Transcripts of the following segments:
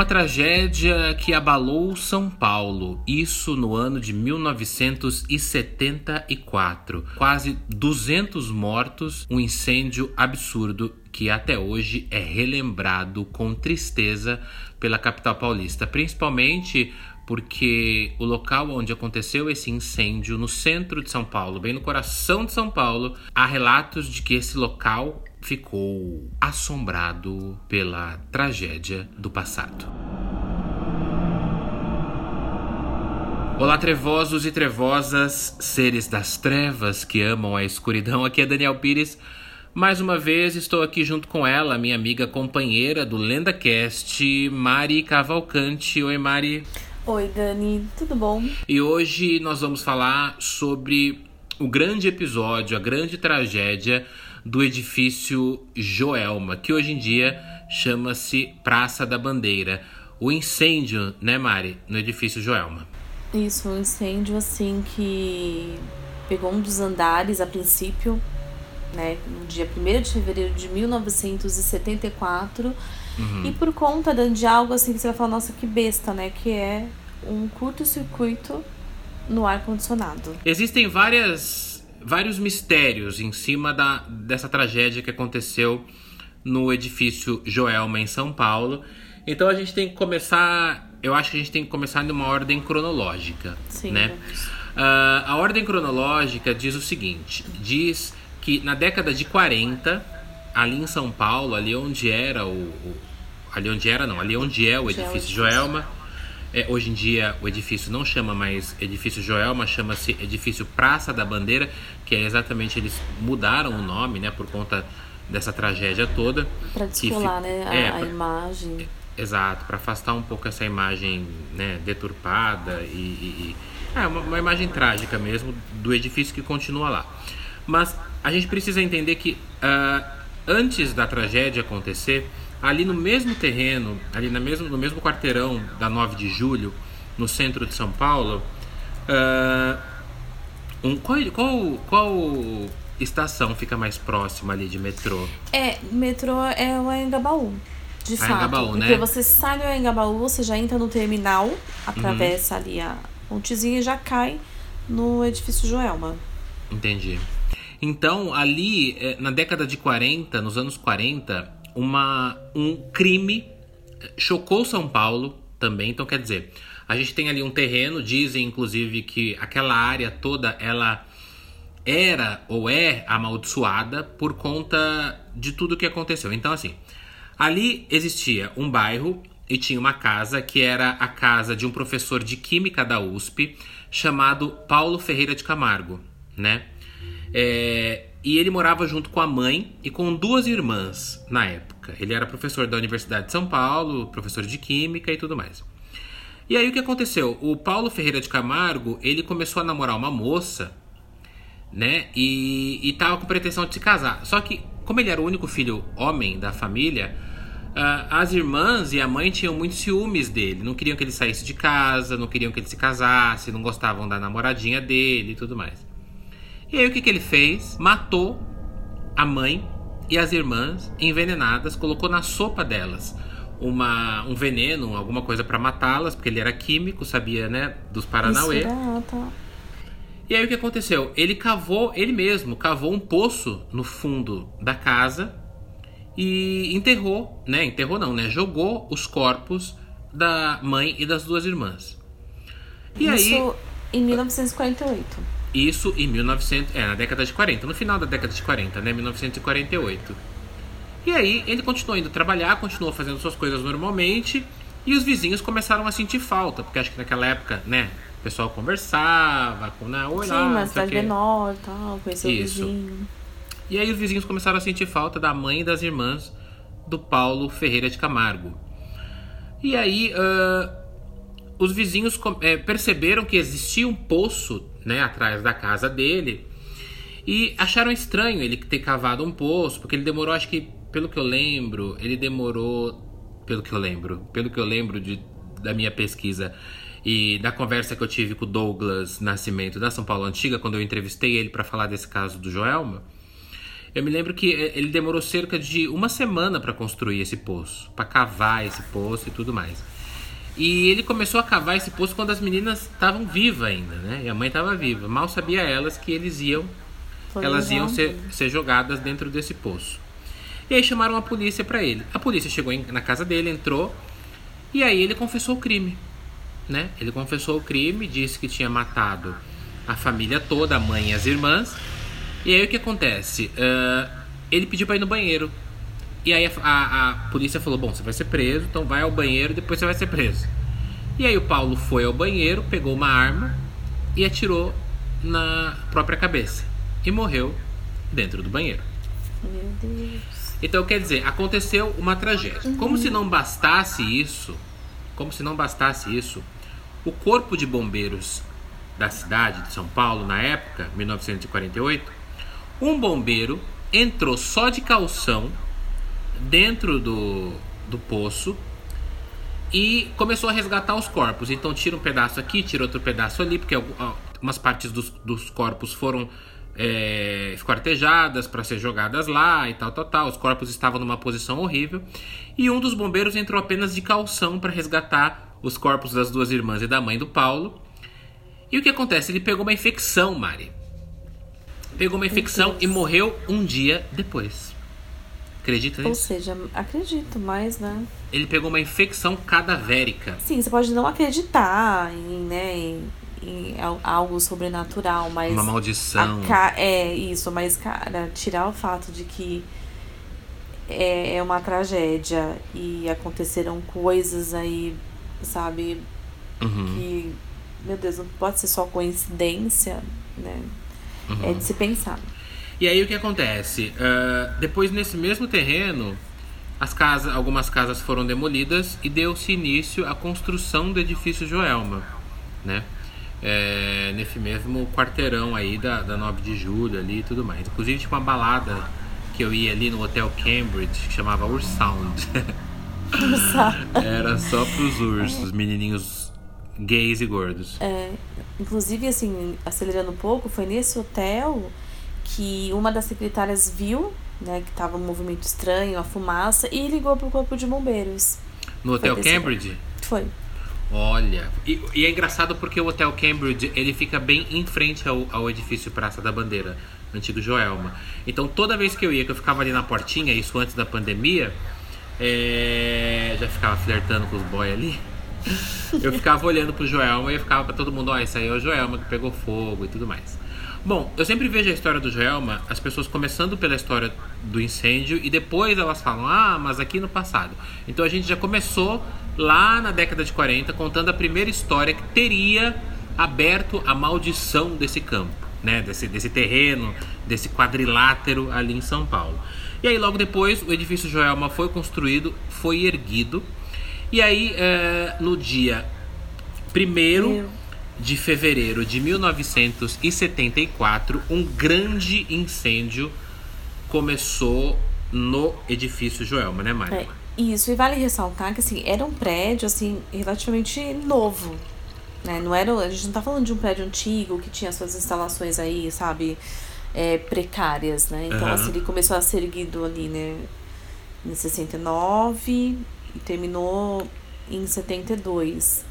Uma tragédia que abalou São Paulo, isso no ano de 1974. Quase 200 mortos, um incêndio absurdo que até hoje é relembrado com tristeza pela capital paulista, principalmente porque o local onde aconteceu esse incêndio, no centro de São Paulo, bem no coração de São Paulo, há relatos de que esse local ficou assombrado pela tragédia do passado. Olá, trevosos e trevosas, seres das trevas que amam a escuridão. Aqui é Daniel Pires. Mais uma vez estou aqui junto com ela, minha amiga companheira do LendaCast, Mari Cavalcante. Oi, Mari. Oi, Dani, tudo bom? E hoje nós vamos falar sobre o grande episódio, a grande tragédia do edifício Joelma, que hoje em dia chama-se Praça da Bandeira. O incêndio, né, Mari, no edifício Joelma. Isso, um incêndio assim que pegou um dos andares a princípio, né, no dia 1 de fevereiro de 1974. Uhum. E por conta de algo assim que você vai falar, nossa, que besta, né? Que é um curto-circuito no ar-condicionado. Existem várias vários mistérios em cima da, dessa tragédia que aconteceu no edifício Joelma, em São Paulo. Então a gente tem que começar. Eu acho que a gente tem que começar numa ordem cronológica. Sim, né? Uh, a ordem cronológica diz o seguinte: diz que na década de 40, ali em São Paulo, ali onde era o. o ali onde era, não, ali onde é o edifício Joelma é, hoje em dia o edifício não chama mais edifício Joelma, chama-se edifício Praça da Bandeira, que é exatamente eles mudaram o nome, né, por conta dessa tragédia toda. Para descolar, né, a, é, a pra, imagem. Exato, para afastar um pouco essa imagem, né, deturpada e, e, e é uma, uma, imagem trágica mesmo do edifício que continua lá. Mas a gente precisa entender que uh, antes da tragédia acontecer ali no mesmo terreno, ali no mesmo, no mesmo quarteirão da 9 de julho, no centro de São Paulo, uh, um, qual, qual, qual estação fica mais próxima ali de metrô? É, metrô é o Engabaú. De fato, Engabaú, porque né? você sai do Engabaú, você já entra no terminal, atravessa uhum. ali a pontezinha e já cai no edifício Joelma. Entendi. Então, ali, eh, na década de 40, nos anos 40, uma, um crime chocou São Paulo também. Então, quer dizer, a gente tem ali um terreno, dizem inclusive que aquela área toda ela era ou é amaldiçoada por conta de tudo que aconteceu. Então, assim, ali existia um bairro e tinha uma casa que era a casa de um professor de química da USP chamado Paulo Ferreira de Camargo, né? É, e ele morava junto com a mãe e com duas irmãs na época. Ele era professor da Universidade de São Paulo, professor de Química e tudo mais. E aí o que aconteceu? O Paulo Ferreira de Camargo, ele começou a namorar uma moça, né? E, e tava com pretensão de se casar. Só que, como ele era o único filho homem da família, uh, as irmãs e a mãe tinham muitos ciúmes dele. Não queriam que ele saísse de casa, não queriam que ele se casasse, não gostavam da namoradinha dele e tudo mais. E aí o que, que ele fez? Matou a mãe e as irmãs envenenadas, colocou na sopa delas uma, um veneno, alguma coisa para matá-las, porque ele era químico, sabia, né, dos Paranauê. Tá. E aí o que aconteceu? Ele cavou, ele mesmo cavou um poço no fundo da casa e enterrou, né? Enterrou não, né? Jogou os corpos da mãe e das duas irmãs. E Isso aí, em 1948. Isso em 1900, é, na década de 40, no final da década de 40, né, 1948. E aí ele continuou indo trabalhar, continuou fazendo suas coisas normalmente, e os vizinhos começaram a sentir falta, porque acho que naquela época, né, o pessoal conversava, com na oi Sim, lá, mas cidade menor, tal, conheceu o vizinho. E aí os vizinhos começaram a sentir falta da mãe e das irmãs do Paulo Ferreira de Camargo. E aí uh, os vizinhos é, perceberam que existia um poço né, atrás da casa dele. E acharam estranho ele ter cavado um poço, porque ele demorou, acho que, pelo que eu lembro, ele demorou. Pelo que eu lembro, pelo que eu lembro de, da minha pesquisa e da conversa que eu tive com o Douglas Nascimento da São Paulo Antiga, quando eu entrevistei ele para falar desse caso do Joelma, Eu me lembro que ele demorou cerca de uma semana para construir esse poço, para cavar esse poço e tudo mais. E ele começou a cavar esse poço quando as meninas estavam vivas ainda, né? E a mãe estava viva. Mal sabia elas que eles iam, Foi elas iam ser, ser jogadas dentro desse poço. E aí chamaram a polícia para ele. A polícia chegou na casa dele, entrou e aí ele confessou o crime, né? Ele confessou o crime, disse que tinha matado a família toda, a mãe e as irmãs. E aí o que acontece? Uh, ele pediu para ir no banheiro. E aí a, a, a, polícia falou: Bom, você vai ser preso, então vai ao banheiro e depois você vai ser preso. E aí o Paulo foi ao banheiro, pegou uma arma e atirou na própria cabeça. E morreu dentro do banheiro. Meu Deus. Então, quer dizer, aconteceu uma tragédia. Uhum. Como se não bastasse isso, como se não bastasse isso, o corpo de bombeiros da cidade de São Paulo, na época, 1948, um bombeiro entrou só de calção dentro do, do poço e começou a resgatar os corpos. Então tira um pedaço aqui, tira outro pedaço ali, porque algumas partes dos, dos corpos foram é, esquartejadas para ser jogadas lá e tal, tal, tal. Os corpos estavam numa posição horrível. E um dos bombeiros entrou apenas de calção para resgatar os corpos das duas irmãs e da mãe do Paulo. E o que acontece? Ele pegou uma infecção, Mari. Pegou uma infecção e morreu um dia depois. Acredita nisso? Ou seja, acredito, mas, né? Ele pegou uma infecção cadavérica. Sim, você pode não acreditar em, né, em, em algo sobrenatural, mas. Uma maldição. Ca... É, isso, mas, cara, tirar o fato de que é, é uma tragédia e aconteceram coisas aí, sabe? Uhum. Que, meu Deus, não pode ser só coincidência, né? Uhum. É de se pensar. E aí o que acontece? Uh, depois nesse mesmo terreno, as casas, algumas casas foram demolidas e deu-se início à construção do edifício Joelma, né? É, nesse mesmo quarteirão aí da, da 9 de julho ali e tudo mais. Inclusive tinha uma balada que eu ia ali no Hotel Cambridge que chamava Ursound. Era só pros ursos, menininhos gays e gordos. É, inclusive, assim, acelerando um pouco, foi nesse hotel que uma das secretárias viu, né, que tava um movimento estranho, a fumaça, e ligou pro corpo de bombeiros. No Hotel Cambridge? Foi. Olha, e, e, é engraçado porque o Hotel Cambridge ele fica bem em frente ao, ao edifício Praça da Bandeira, antigo Joelma. Então toda vez que eu ia, que eu ficava ali na portinha, isso antes da pandemia, é, já ficava flertando com os boys ali. Eu ficava olhando pro Joelma e ficava pra todo mundo, ó, oh, isso aí é o Joelma que pegou fogo e tudo mais. Bom, eu sempre vejo a história do Joelma, as pessoas começando pela história do incêndio e depois elas falam, ah, mas aqui no passado. Então a gente já começou lá na década de 40 contando a primeira história que teria aberto a maldição desse campo, né? Desse, desse terreno, desse quadrilátero ali em São Paulo. E aí logo depois o edifício Joelma foi construído, foi erguido. E aí é, no dia primeiro de fevereiro de 1974, um grande incêndio começou no edifício Joelma, né, Mário? É, isso, e vale ressaltar que assim, era um prédio assim, relativamente novo. Né? Não era, a gente não tá falando de um prédio antigo que tinha suas instalações aí, sabe, é, precárias, né? Então, uhum. assim, ele começou a ser erguido ali, né, em 69 e terminou em 72.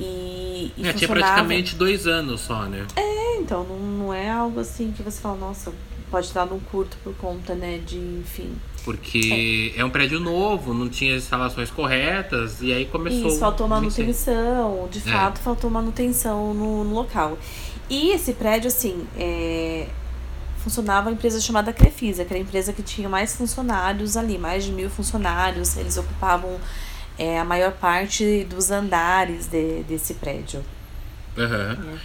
E, e é, tinha praticamente dois anos só, né? É, então não, não é algo assim que você fala, nossa, pode dar num curto por conta, né, de, enfim. Porque é, é um prédio novo, não tinha instalações corretas, e aí começou. Isso, faltou manutenção, de é. fato faltou manutenção no, no, local. E esse prédio, assim, é, funcionava uma empresa chamada Crefisa, que era a empresa que tinha mais funcionários ali, mais de mil funcionários, eles ocupavam é a maior parte dos andares de, desse prédio. Uhum.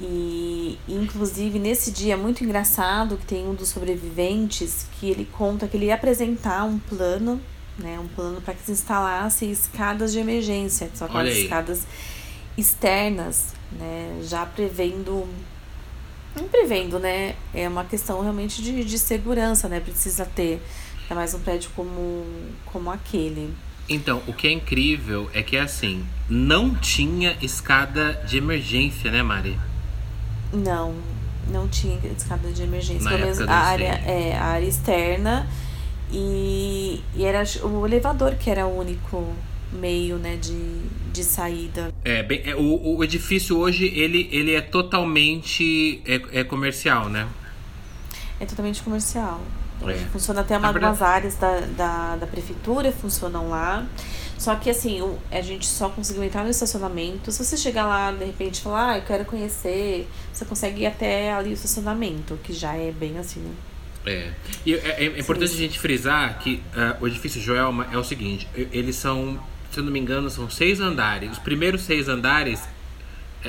E, inclusive, nesse dia é muito engraçado que tem um dos sobreviventes que ele conta que ele ia apresentar um plano, né? Um plano para que se instalasse escadas de emergência, que são aquelas escadas externas, né? Já prevendo. Não prevendo, né? É uma questão realmente de, de segurança, né? Precisa ter. É mais um prédio como, como aquele. Então, o que é incrível é que assim, não tinha escada de emergência, né, Mari? Não, Não tinha escada de emergência. Pelo menos a área, é, a área externa. E, e era o elevador que era o único meio né, de, de saída. É, bem, é, o, o edifício hoje ele, ele é totalmente é, é comercial, né? É totalmente comercial. É. Funciona até uma, algumas áreas da, da, da prefeitura, funcionam lá. Só que assim, a gente só conseguiu entrar no estacionamento. Se você chegar lá, de repente, falar, ah, eu quero conhecer, você consegue ir até ali o estacionamento, que já é bem assim, né? É. E é, é importante Sim. a gente frisar que uh, o edifício Joelma é o seguinte: eles são, se eu não me engano, são seis andares. Os primeiros seis andares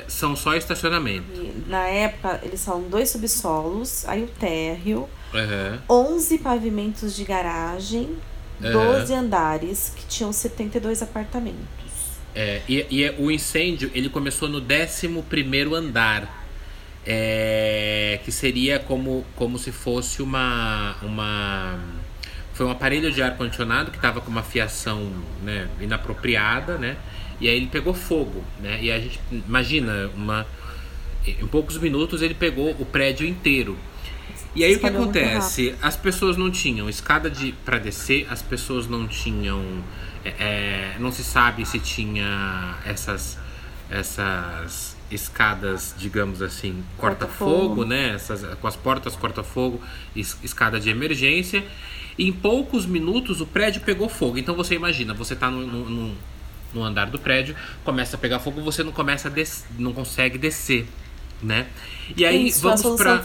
são só estacionamento. E, na época, eles são dois subsolos, aí o térreo, uhum. 11 pavimentos de garagem, uhum. 12 andares, que tinham 72 apartamentos. É, e, e é, o incêndio ele começou no 11 andar. É, que seria como, como se fosse uma, uma. Foi um aparelho de ar-condicionado que estava com uma fiação né, inapropriada, né? E aí ele pegou fogo, né? E a gente imagina uma. Em poucos minutos ele pegou o prédio inteiro. E aí o que acontece? As pessoas não tinham escada de para descer, as pessoas não tinham, é, é, não se sabe se tinha essas essas escadas, digamos assim, corta-fogo, né? Essas, com as portas corta-fogo, escada de emergência. E em poucos minutos o prédio pegou fogo. Então você imagina, você está no, no, andar do prédio, começa a pegar fogo, você não começa a des não consegue descer, né? E aí Isso, vamos para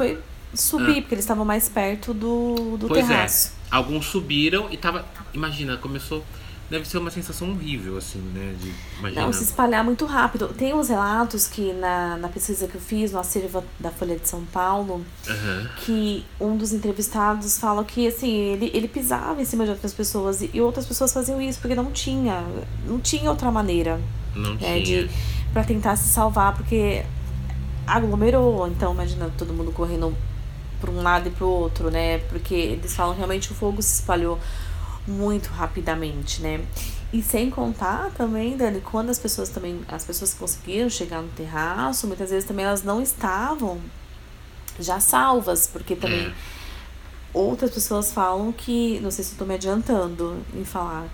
subir, ah. porque eles estavam mais perto do, do pois é. terraço. É. Alguns subiram e tava. Imagina, começou. Deve ser uma sensação horrível, assim, né? De, imagina. Não, se espalhar muito rápido. Tem uns relatos que na, na pesquisa que eu fiz no acervo da Folha de São Paulo, uhum. que um dos entrevistados fala que, assim, ele, ele pisava em cima de outras pessoas e, e outras pessoas faziam isso porque não tinha, não tinha outra maneira. Não né, tinha. De, pra tentar se salvar, porque aglomerou. Então, imagina todo mundo correndo para um lado e para o outro, né? Porque eles falam realmente o fogo se espalhou muito rapidamente, né? E sem contar também, Dani, quando as pessoas também, as pessoas conseguiram chegar no terraço, muitas vezes também elas não estavam já salvas, porque também é. outras pessoas falam que, não sei se estou me adiantando em falar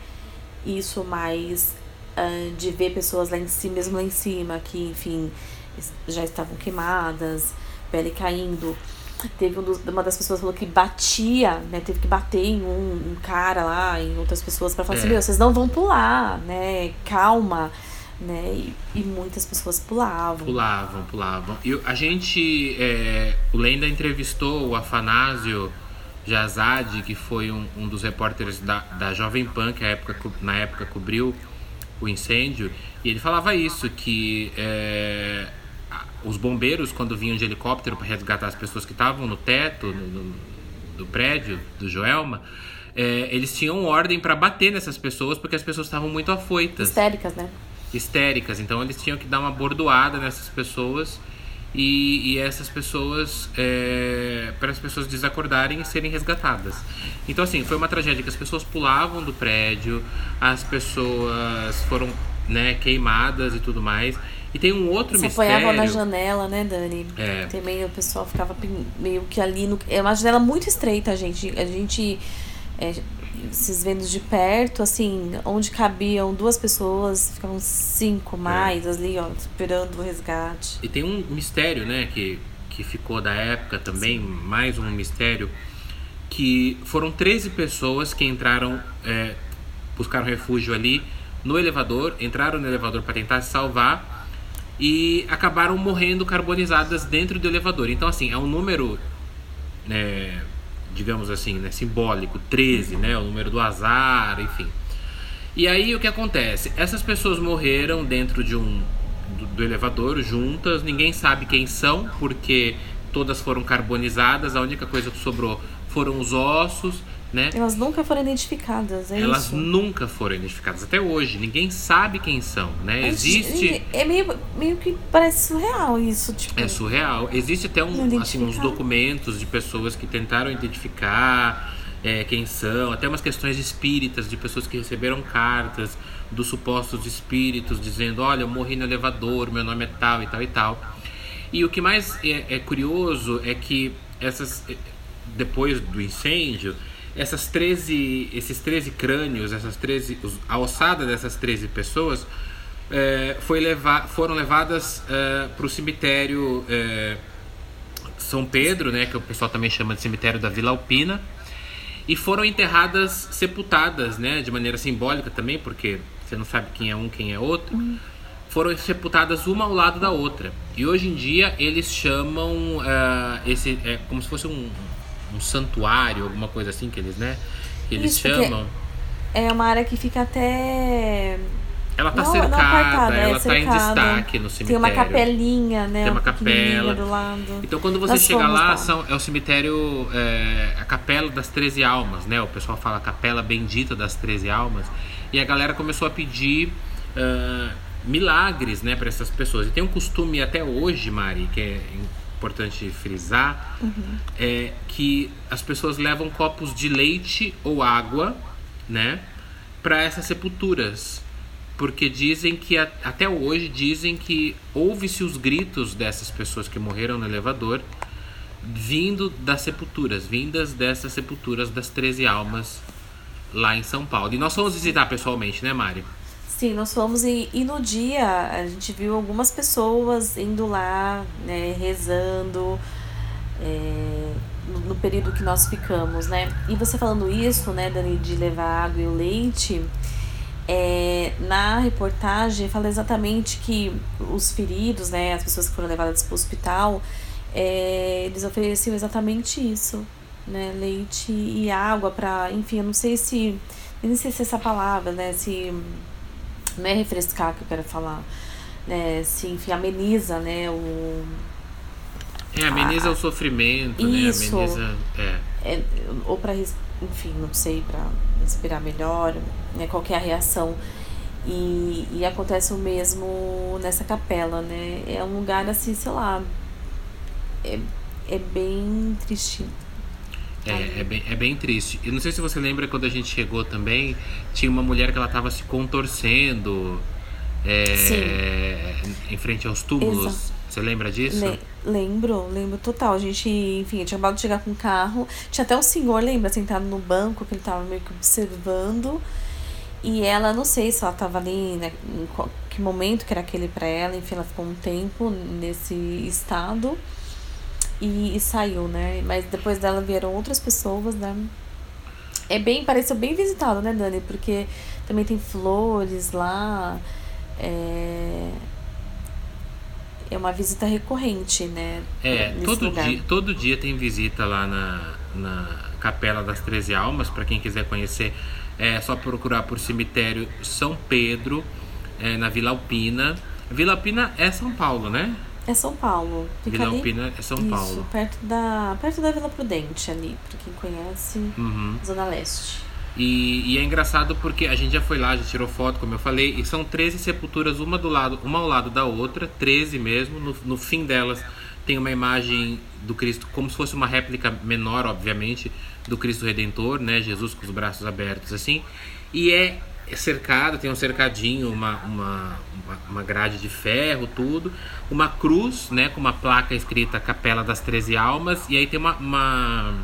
isso, mas uh, de ver pessoas lá em cima, mesmo lá em cima, que, enfim, já estavam queimadas, pele caindo. Teve um dos, uma das pessoas falou que batia, né? Teve que bater em um, um cara lá, em outras pessoas, para falar assim, é. assim, meu, vocês não vão pular, né? Calma. Né? E, e muitas pessoas pulavam. Pulavam, pulavam. E a gente. É, o Lenda entrevistou o Afanásio Jazade, que foi um, um dos repórteres da, da Jovem Pan, que a época, na época cobriu o incêndio, e ele falava isso, que é, os bombeiros, quando vinham de helicóptero para resgatar as pessoas que estavam no teto no, no, do prédio do Joelma, é, eles tinham ordem para bater nessas pessoas porque as pessoas estavam muito afoitas. Histéricas, né? Histéricas. Então eles tinham que dar uma bordoada nessas pessoas e, e essas pessoas, é, para as pessoas desacordarem e serem resgatadas. Então, assim, foi uma tragédia que as pessoas pulavam do prédio, as pessoas foram né, queimadas e tudo mais. E tem um outro Você mistério. apoiava na janela, né, Dani? É. Também o pessoal ficava meio que ali no. É uma janela muito estreita, gente. A gente. É, esses vendo de perto, assim, onde cabiam duas pessoas, ficavam cinco é. mais é. ali, ó, esperando o resgate. E tem um mistério, né, que, que ficou da época também, Sim. mais um mistério, que foram 13 pessoas que entraram, é, buscaram refúgio ali no elevador, entraram no elevador para tentar se salvar e acabaram morrendo carbonizadas dentro do elevador. Então, assim, é um número, né, digamos assim, né, simbólico, 13, né, o número do azar, enfim. E aí o que acontece? Essas pessoas morreram dentro de um do, do elevador juntas, ninguém sabe quem são, porque todas foram carbonizadas, a única coisa que sobrou foram os ossos né? Elas nunca foram identificadas, é Elas isso? nunca foram identificadas até hoje. Ninguém sabe quem são, né? Existe é meio, meio que parece surreal isso, tipo. É surreal. Existe até um, assim, uns documentos de pessoas que tentaram identificar é, quem são, até umas questões espíritas de pessoas que receberam cartas dos supostos espíritos dizendo, olha, eu morri no elevador, meu nome é tal e tal e tal. E o que mais é, é curioso é que essas depois do incêndio, essas 13, esses 13 crânios, essas 13, a ossada dessas 13 pessoas é, foi levar, foram levadas é, para o cemitério é, São Pedro, né, que o pessoal também chama de cemitério da Vila Alpina, e foram enterradas, sepultadas, né, de maneira simbólica também, porque você não sabe quem é um, quem é outro. Uhum. Foram sepultadas uma ao lado da outra. E hoje em dia eles chamam uh, esse é como se fosse um, um santuário, alguma coisa assim que eles, né? Que eles Isso, chamam. É uma área que fica até. Ela tá não, cercada, não ela é tá em destaque no cemitério. Tem uma capelinha, né? Tem uma capela. Do lado. Então quando você Nós chega lá, são, é o cemitério, é, a capela das 13 almas, né? O pessoal fala capela bendita das 13 almas. E a galera começou a pedir uh, milagres, né, para essas pessoas. E tem um costume até hoje, Mari, que é importante frisar, uhum. é que as pessoas levam copos de leite ou água, né, para essas sepulturas. Porque dizem que, até hoje, dizem que ouve-se os gritos dessas pessoas que morreram no elevador vindo das sepulturas, vindas dessas sepulturas das 13 almas lá em São Paulo. E nós fomos visitar pessoalmente, né, Mari? Sim, nós fomos e, e no dia a gente viu algumas pessoas indo lá, né, rezando, é, no, no, período que nós ficamos, né? E você falando isso, né, Dani, de levar água e o leite, é, na reportagem fala exatamente que os feridos, né, as pessoas que foram levadas para o hospital, é, eles ofereciam exatamente isso, né, leite e água para, enfim, eu não sei se, nem sei se essa palavra, né, se não é refrescar que eu quero falar, né? Se, enfim, ameniza, né? O, é, ameniza a, o sofrimento, isso, né? Ameniza. É. é ou para, enfim, não sei, para respirar melhor, né? Qual é a reação. E, e acontece o mesmo nessa capela, né? É um lugar assim, sei lá. É, é bem triste. É, é, bem, é bem triste. Eu não sei se você lembra quando a gente chegou também, tinha uma mulher que ela tava se contorcendo é, em frente aos túmulos. Exato. Você lembra disso? Le lembro, lembro total. A gente, enfim, tinha acabado de chegar com o carro. Tinha até um senhor, lembra, sentado no banco, que ele tava meio que observando. E ela, não sei se ela tava ali, né, em que momento que era aquele para ela. Enfim, ela ficou um tempo nesse estado e, e, saiu, né? Mas depois dela vieram outras pessoas, né? É bem, pareceu bem visitado, né, Dani? Porque também tem flores lá. É, é uma visita recorrente, né? É, todo lugar. dia, todo dia tem visita lá na, na Capela das Treze Almas, para quem quiser conhecer. É só procurar por cemitério São Pedro, é, na Vila Alpina. Vila Alpina é São Paulo, né? É São Paulo. Fica Vila Alpina é São isso, Paulo. perto da, perto da Vila Prudente ali, pra quem conhece, uhum. Zona Leste. E, e, é engraçado porque a gente já foi lá, já tirou foto, como eu falei, e são 13 sepulturas, uma do lado, uma ao lado da outra, 13 mesmo. No, no fim delas tem uma imagem do Cristo, como se fosse uma réplica menor, obviamente, do Cristo Redentor, né? Jesus com os braços abertos assim. E é é cercado, tem um cercadinho, uma, uma, uma grade de ferro, tudo. Uma cruz, né, com uma placa escrita Capela das Treze Almas. E aí tem uma, uma,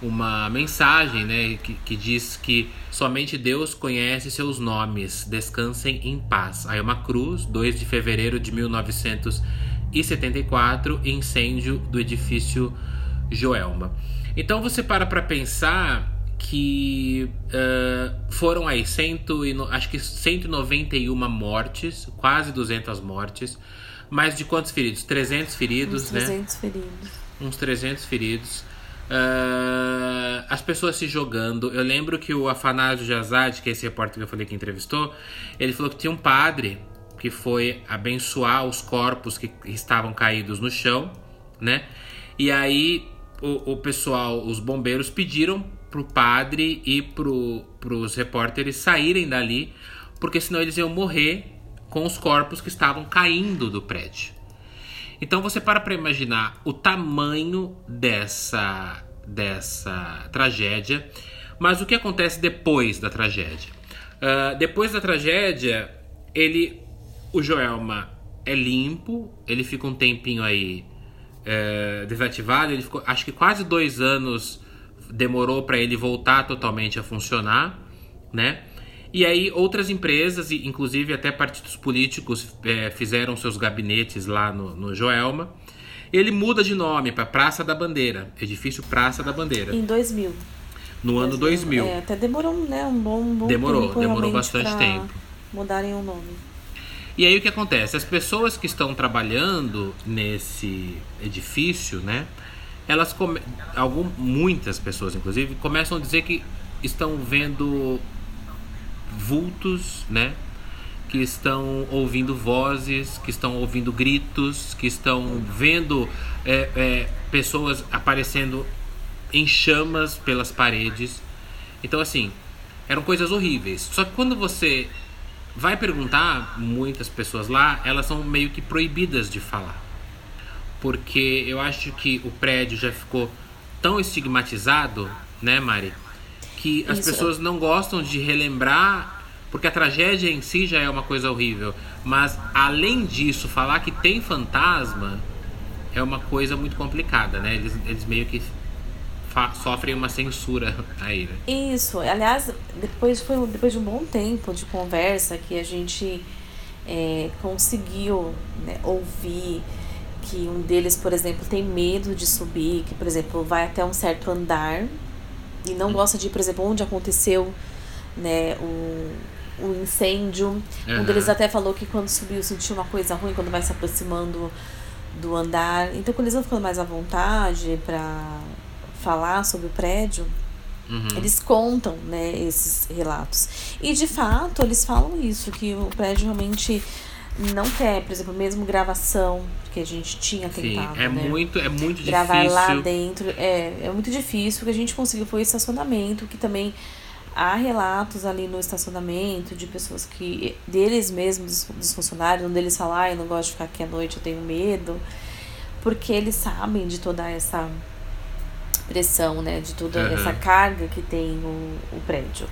uma mensagem, né, que, que diz que somente Deus conhece seus nomes, descansem em paz. Aí uma cruz, 2 de fevereiro de 1974, incêndio do edifício Joelma. Então você para para pensar que uh, foram aí cento e, acho que 191 mortes, quase 200 mortes. Mais de quantos feridos? 300 feridos, Uns 300 né? feridos. Uns 300 feridos. Uh, as pessoas se jogando. Eu lembro que o Afanásio Jazad, que é esse repórter que eu falei que entrevistou, ele falou que tinha um padre que foi abençoar os corpos que estavam caídos no chão, né? E aí o, o pessoal, os bombeiros pediram pro padre e pro, pros repórteres saírem dali, porque senão eles iam morrer com os corpos que estavam caindo do prédio. Então você para para imaginar o tamanho dessa dessa tragédia, mas o que acontece depois da tragédia? Uh, depois da tragédia, ele, o Joelma é limpo, ele fica um tempinho aí é, desativado. Ele ficou, acho que quase dois anos demorou para ele voltar totalmente a funcionar, né? E aí outras empresas, inclusive até partidos políticos, é, fizeram seus gabinetes lá no, no Joelma. Ele muda de nome para Praça da Bandeira, edifício Praça da Bandeira. Em 2000. No ano 2000. É, até demorou, né, um bom, um bom demorou, tempo. Demorou bastante tempo. Mudarem o nome. E aí o que acontece? As pessoas que estão trabalhando nesse edifício, né? Elas come... Algum, muitas pessoas, inclusive, começam a dizer que estão vendo vultos, né? Que estão ouvindo vozes, que estão ouvindo gritos, que estão vendo é, é, pessoas aparecendo em chamas pelas paredes. Então, assim, eram coisas horríveis. Só que quando você vai perguntar, muitas pessoas lá, elas são meio que proibidas de falar. Porque eu acho que o prédio já ficou tão estigmatizado, né, Mari? Que as Isso. pessoas não gostam de relembrar, porque a tragédia em si já é uma coisa horrível. Mas, além disso, falar que tem fantasma é uma coisa muito complicada, né? Eles, eles meio que sofrem uma censura aí, né? Isso. Aliás, depois, foi, depois de um bom tempo de conversa que a gente é, conseguiu né, ouvir que um deles, por exemplo, tem medo de subir, que, por exemplo, vai até um certo andar e não gosta de ir, por exemplo, onde aconteceu né, o, o incêndio. Uhum. Um deles até falou que quando subiu sentiu uma coisa ruim quando vai se aproximando do andar. Então, quando eles vão ficando mais à vontade para falar sobre o prédio, uhum. eles contam né, esses relatos. E de fato, eles falam isso, que o prédio realmente não quer, por exemplo, mesmo gravação que a gente tinha tentado. Sim, é né? muito, é muito Gravar difícil. Gravar lá dentro é, é muito difícil. O que a gente conseguiu foi o estacionamento, que também há relatos ali no estacionamento de pessoas que, deles mesmos, dos funcionários, um deles fala, ah, eu não gosto de ficar aqui à noite, eu tenho medo. Porque eles sabem de toda essa pressão, né? De toda uhum. essa carga que tem o, o prédio.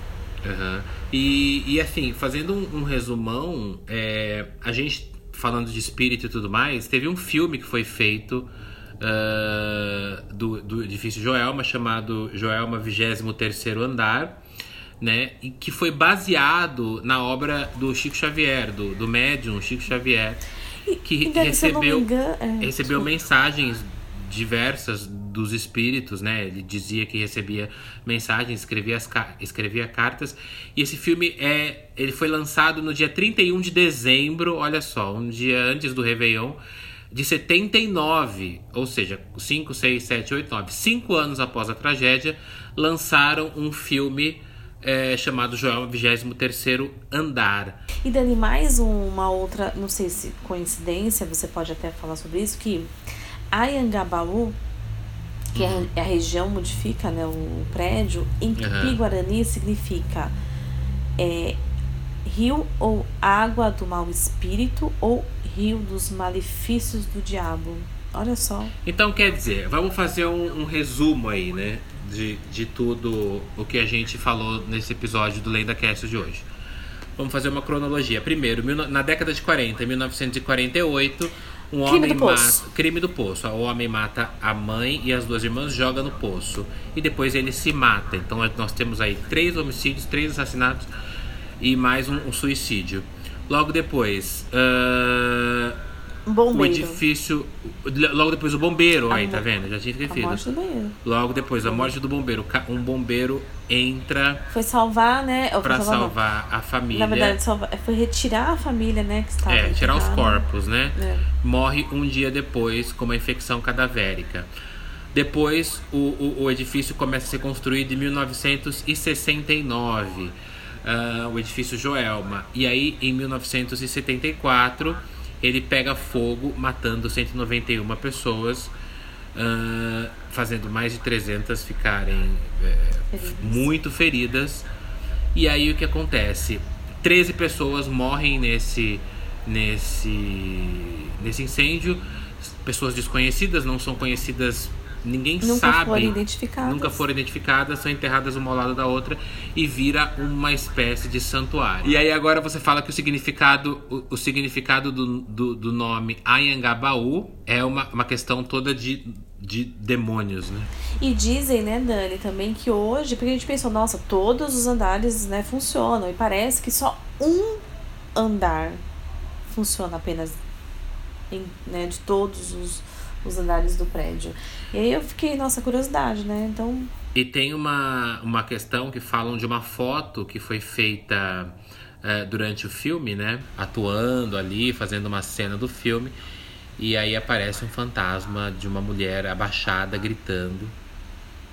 Uhum. E, e assim, fazendo um, um resumão, é, a gente falando de espírito e tudo mais, teve um filme que foi feito uh, do, do edifício Joelma, chamado Joelma 23 Andar, né? E que foi baseado na obra do Chico Xavier, do, do médium Chico Xavier, que recebeu, engano, é, recebeu mensagens diversas dos espíritos, né? Ele dizia que recebia mensagens, escrevia, as, escrevia cartas. E esse filme é, ele foi lançado no dia 31 de dezembro, olha só, um dia antes do Réveillon de 79, ou seja, 5, 6, 7, 8, 9, 5 anos após a tragédia, lançaram um filme é, chamado Joel 23 Andar. E Dani, mais uma outra, não sei se coincidência, você pode até falar sobre isso, que Ayangabaú, que é uhum. é a região modifica né, o prédio, em Tupi-Guarani significa é, rio ou água do mau espírito ou rio dos malefícios do diabo. Olha só. Então quer dizer, vamos fazer um, um resumo aí, né? De, de tudo o que a gente falou nesse episódio do Lenda Cast de hoje. Vamos fazer uma cronologia. Primeiro, na década de 40, 1948, um crime homem do mata. Crime do poço. O homem mata a mãe e as duas irmãs, joga no poço. E depois ele se mata. Então nós temos aí três homicídios, três assassinatos e mais um, um suicídio. Logo depois. Uh, Bombeiro. O edifício. Logo depois o bombeiro, aí, tá vendo? Já tinha esquecido. A morte do bombeiro. Logo depois, a morte do bombeiro. Um bombeiro entra. Foi salvar, né? Ou pra salvar, salvar a família. Na verdade, salvar, foi retirar a família, né? Que estava é, tirar os corpos, né? É. Morre um dia depois com uma infecção cadavérica. Depois, o, o, o edifício começa a ser construído em 1969. Uh, ah, o edifício Joelma. E aí, em 1974 ele pega fogo, matando 191 pessoas, uh, fazendo mais de 300 ficarem é, muito feridas. E aí o que acontece? 13 pessoas morrem nesse, nesse, nesse incêndio, pessoas desconhecidas, não são conhecidas ninguém nunca sabe. Foram identificadas. Nunca foram identificadas, são enterradas uma ao lado da outra e vira uma espécie de santuário. E aí agora você fala que o significado, o, o significado do, do, do nome Ayangabaú é uma, uma questão toda de de demônios, né? E dizem, né, Dani, também que hoje, porque a gente pensou, nossa, todos os andares, né, funcionam e parece que só um andar funciona apenas em, né, de todos os, os andares do prédio. E aí eu fiquei, nossa, curiosidade, né? Então. E tem uma, uma questão que falam de uma foto que foi feita é, durante o filme, né? Atuando ali, fazendo uma cena do filme. E aí aparece um fantasma de uma mulher abaixada gritando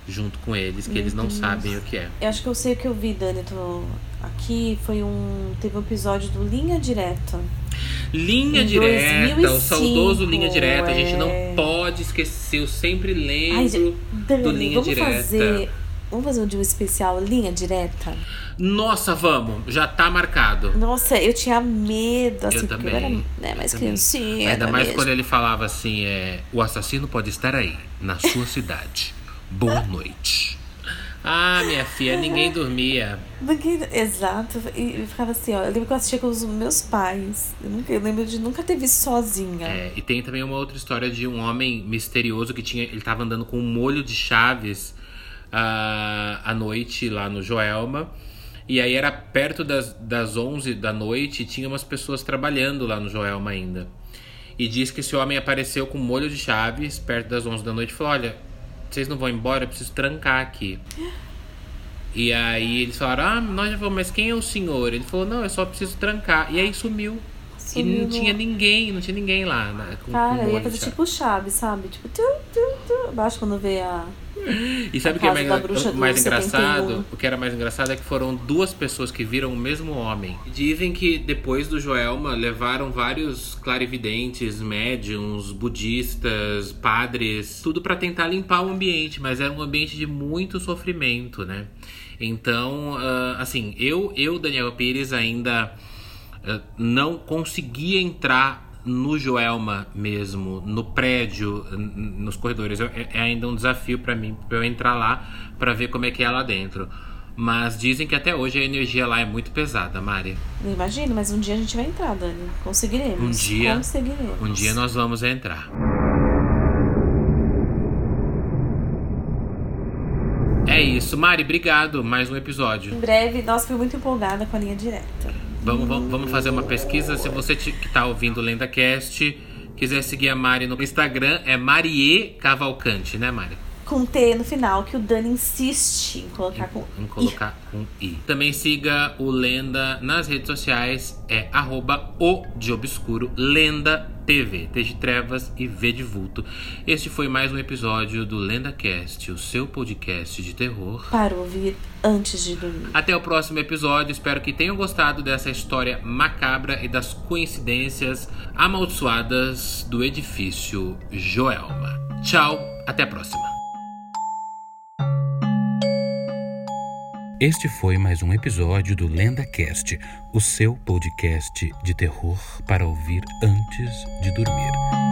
junto com eles, que Meu eles não Deus. sabem o que é. Eu acho que eu sei o que eu vi, Dani. Tô... Aqui foi um. Teve um episódio do Linha Direta. Linha em Direta, 2005, o saudoso Linha Direta, é... a gente não é. pode esquecer, eu sempre lembro Ai, Dani, do Linha vamos Direta. Fazer, vamos fazer um dia especial Linha Direta? Nossa, vamos, já tá marcado. Nossa, eu tinha medo, assim, eu porque também, eu era né, mais criancinha. Ainda mais mesmo. quando ele falava assim, é, o assassino pode estar aí, na sua cidade. Boa noite. Ah, minha filha, ninguém dormia. Ninguém, exato. E ficava assim, ó. Eu lembro que eu assistia com os meus pais. Eu, nunca, eu lembro de nunca ter visto sozinha. É, e tem também uma outra história de um homem misterioso que tinha. Ele tava andando com um molho de chaves uh, à noite lá no Joelma. E aí era perto das, das 11 da noite e tinha umas pessoas trabalhando lá no Joelma ainda. E diz que esse homem apareceu com um molho de chaves perto das 11 da noite e falou: Olha, vocês não vão embora, eu preciso trancar aqui. E aí eles falaram, ah, nós já vamos, mas quem é o senhor? Ele falou, não, eu só preciso trancar. E aí sumiu. sumiu e não tinha ninguém, não tinha ninguém lá. Né, com, Cara, com ia fazer tipo chave, sabe? Tipo, tu, tu, tu. Abaixo quando vê a. E sabe o que é mais, mais engraçado? O que era mais engraçado é que foram duas pessoas que viram o mesmo homem. Dizem que depois do Joelma levaram vários clarividentes, médiums, budistas, padres, tudo para tentar limpar o ambiente, mas era um ambiente de muito sofrimento, né? Então, uh, assim, eu, eu, Daniel Pires, ainda uh, não conseguia entrar no Joelma mesmo, no prédio, nos corredores. É, é ainda um desafio para mim, para eu entrar lá, para ver como é que é lá dentro. Mas dizem que até hoje a energia lá é muito pesada, Mari. Imagino, mas um dia a gente vai entrar, Dani. Conseguiremos. Um dia, Conseguiremos. Um dia nós vamos entrar. É isso, Mari, obrigado. Mais um episódio. Em breve, nossa, fui muito empolgada com a linha direta. Vamos, vamos, vamos fazer uma pesquisa. Se você que está ouvindo o LendaCast quiser seguir a Mari no Instagram, é Marie Cavalcante, né, Mari? Com T no final, que o Dani insiste em colocar com em, em colocar I. com I. Também siga o Lenda nas redes sociais, é arroba o de obscuro, Lenda TV, T de Trevas e V de Vulto. Este foi mais um episódio do LendaCast, o seu podcast de terror. Para ouvir antes de dormir. Até o próximo episódio, espero que tenham gostado dessa história macabra e das coincidências amaldiçoadas do edifício Joelma. Tchau, até a próxima. Este foi mais um episódio do LendaCast, o seu podcast de terror para ouvir antes de dormir.